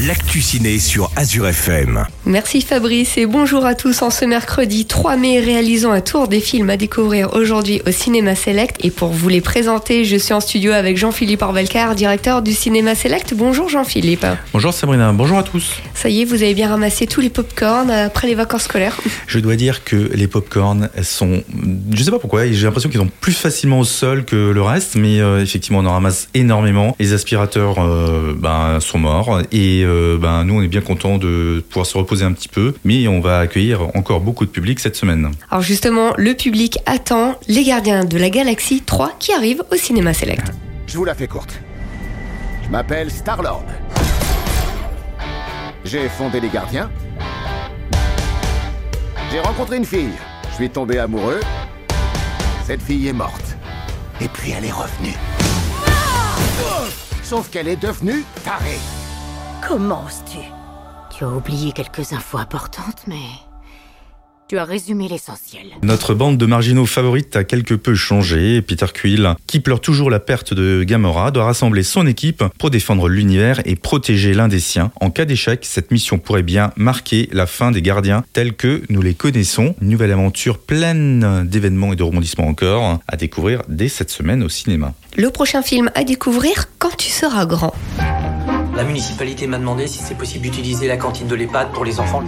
l'actu ciné sur Azure FM. Merci Fabrice et bonjour à tous en ce mercredi 3 mai réalisons un tour des films à découvrir aujourd'hui au Cinéma Select et pour vous les présenter je suis en studio avec Jean-Philippe Orvelcar, directeur du Cinéma Select. Bonjour Jean-Philippe. Bonjour Sabrina, bonjour à tous. Ça y est, vous avez bien ramassé tous les pop-corn après les vacances scolaires Je dois dire que les pop-corn sont, je sais pas pourquoi, j'ai l'impression qu'ils sont plus facilement au sol que le reste, mais euh, effectivement on en ramasse énormément. Les aspirateurs euh, ben, sont morts et euh, ben, nous on est bien content de pouvoir se reposer un petit peu, mais on va accueillir encore beaucoup de public cette semaine. Alors justement, le public attend Les Gardiens de la Galaxie 3 qui arrivent au Cinéma Select. Je vous la fais courte. Je m'appelle Star-Lord. J'ai fondé les gardiens. J'ai rencontré une fille. Je suis tombé amoureux. Cette fille est morte. Et puis elle est revenue. Sauf qu'elle est devenue tarée. Comment oses-tu Tu as oublié quelques infos importantes, mais tu as résumé l'essentiel. Notre bande de marginaux favorites a quelque peu changé. Peter Quill, qui pleure toujours la perte de Gamora, doit rassembler son équipe pour défendre l'univers et protéger l'un des siens. En cas d'échec, cette mission pourrait bien marquer la fin des gardiens tels que nous les connaissons. Une nouvelle aventure pleine d'événements et de rebondissements encore à découvrir dès cette semaine au cinéma. Le prochain film à découvrir quand tu seras grand. La municipalité m'a demandé si c'est possible d'utiliser la cantine de l'EHPAD pour les enfants.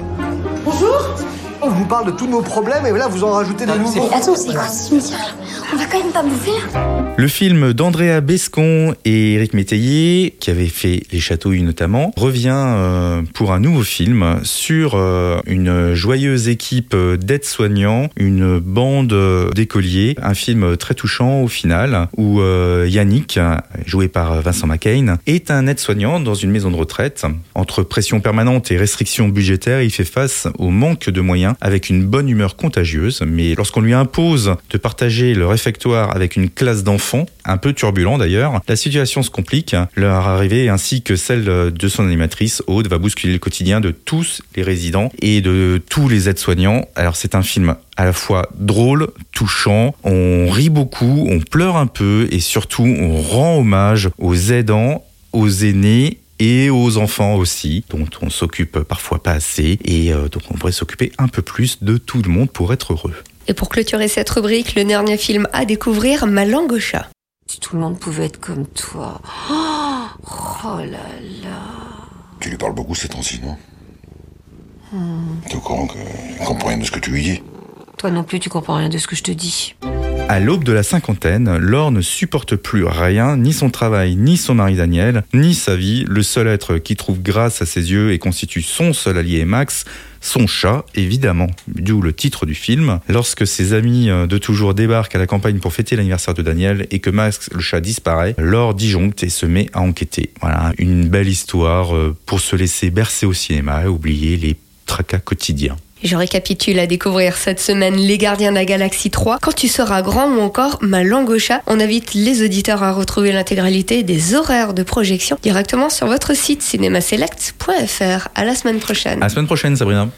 On vous parle de tous nos problèmes et là vous en rajoutez des nouveaux. Attends, c'est quoi ce cimetière On va quand même pas bouffer là Le film d'Andrea Bescon et Éric Métayer, qui avait fait Les Châteaux notamment, revient euh, pour un nouveau film sur euh, une joyeuse équipe d'aides-soignants, une bande d'écoliers, un film très touchant au final, où euh, Yannick, joué par Vincent McCain, est un aide-soignant dans une maison de retraite. Entre pression permanente et restrictions budgétaires, il fait face au manque de moyens avec une bonne humeur contagieuse, mais lorsqu'on lui impose de partager le réfectoire avec une classe d'enfants, un peu turbulent d'ailleurs, la situation se complique. Leur arrivée ainsi que celle de son animatrice, Aude, va bousculer le quotidien de tous les résidents et de tous les aides-soignants. Alors c'est un film à la fois drôle, touchant, on rit beaucoup, on pleure un peu et surtout on rend hommage aux aidants, aux aînés et aux enfants aussi, dont on s'occupe parfois pas assez et euh, donc on pourrait s'occuper un peu plus de tout le monde pour être heureux. Et pour clôturer cette rubrique, le dernier film à découvrir, Ma langue au chat. Si tout le monde pouvait être comme toi. Oh là là. Tu lui parles beaucoup ces temps-ci, non T'es au courant qu'il comprend rien de ce que tu lui dis? Toi non plus, tu comprends rien de ce que je te dis. À l'aube de la cinquantaine, Laure ne supporte plus rien, ni son travail, ni son mari Daniel, ni sa vie. Le seul être qui trouve grâce à ses yeux et constitue son seul allié Max, son chat, évidemment, d'où le titre du film. Lorsque ses amis euh, de toujours débarquent à la campagne pour fêter l'anniversaire de Daniel et que Max, le chat, disparaît, Laure disjoncte et se met à enquêter. Voilà, une belle histoire euh, pour se laisser bercer au cinéma et oublier les tracas quotidiens. Je récapitule à découvrir cette semaine Les Gardiens de la Galaxie 3, Quand tu seras grand ou encore Ma langue au chat. On invite les auditeurs à retrouver l'intégralité des horaires de projection directement sur votre site cinémaselect.fr. À la semaine prochaine. À la semaine prochaine, Sabrina.